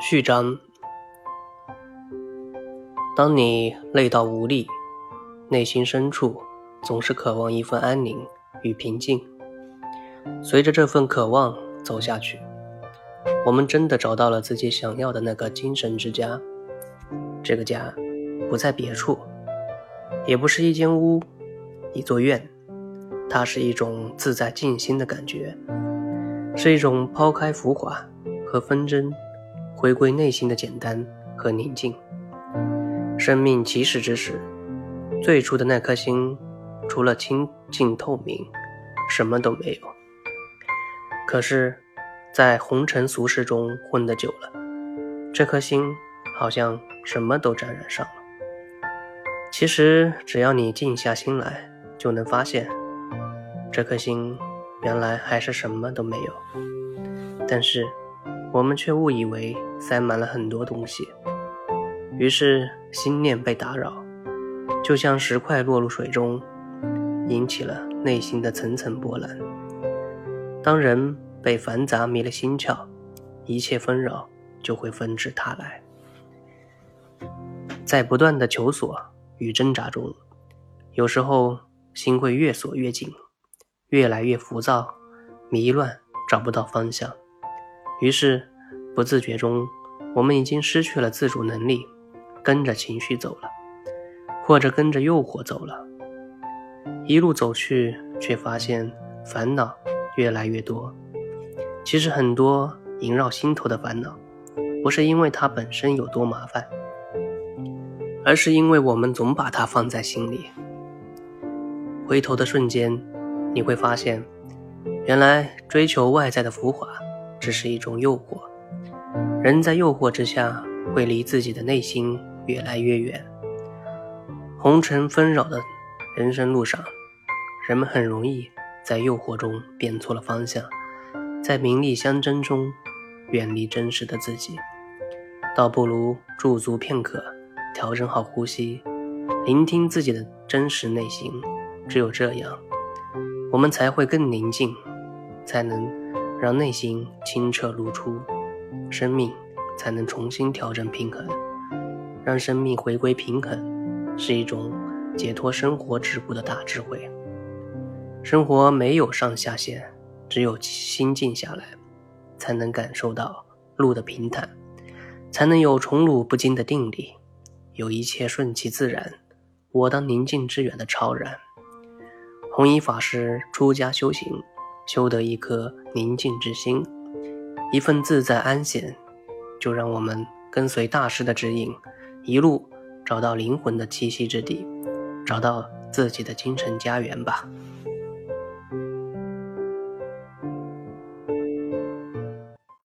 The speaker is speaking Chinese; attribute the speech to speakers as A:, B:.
A: 序章：当你累到无力，内心深处总是渴望一份安宁与平静。随着这份渴望走下去，我们真的找到了自己想要的那个精神之家。这个家不在别处，也不是一间屋、一座院，它是一种自在静心的感觉，是一种抛开浮华和纷争。回归内心的简单和宁静。生命起始之时，最初的那颗心，除了清净透明，什么都没有。可是，在红尘俗世中混得久了，这颗心好像什么都沾染上了。其实，只要你静下心来，就能发现，这颗心原来还是什么都没有。但是。我们却误以为塞满了很多东西，于是心念被打扰，就像石块落入水中，引起了内心的层层波澜。当人被繁杂迷了心窍，一切纷扰就会纷至沓来。在不断的求索与挣扎中，有时候心会越锁越紧，越来越浮躁、迷乱，找不到方向。于是，不自觉中，我们已经失去了自主能力，跟着情绪走了，或者跟着诱惑走了。一路走去，却发现烦恼越来越多。其实，很多萦绕心头的烦恼，不是因为它本身有多麻烦，而是因为我们总把它放在心里。回头的瞬间，你会发现，原来追求外在的浮华。只是一种诱惑，人在诱惑之下会离自己的内心越来越远。红尘纷扰的人生路上，人们很容易在诱惑中变错了方向，在名利相争中远离真实的自己。倒不如驻足片刻，调整好呼吸，聆听自己的真实内心。只有这样，我们才会更宁静，才能。让内心清澈如初，生命才能重新调整平衡。让生命回归平衡，是一种解脱生活桎梏的大智慧。生活没有上下限，只有心静下来，才能感受到路的平坦，才能有宠辱不惊的定力，有一切顺其自然，我当宁静致远的超然。弘一法师出家修行。修得一颗宁静之心，一份自在安闲，就让我们跟随大师的指引，一路找到灵魂的栖息之地，找到自己的精神家园吧。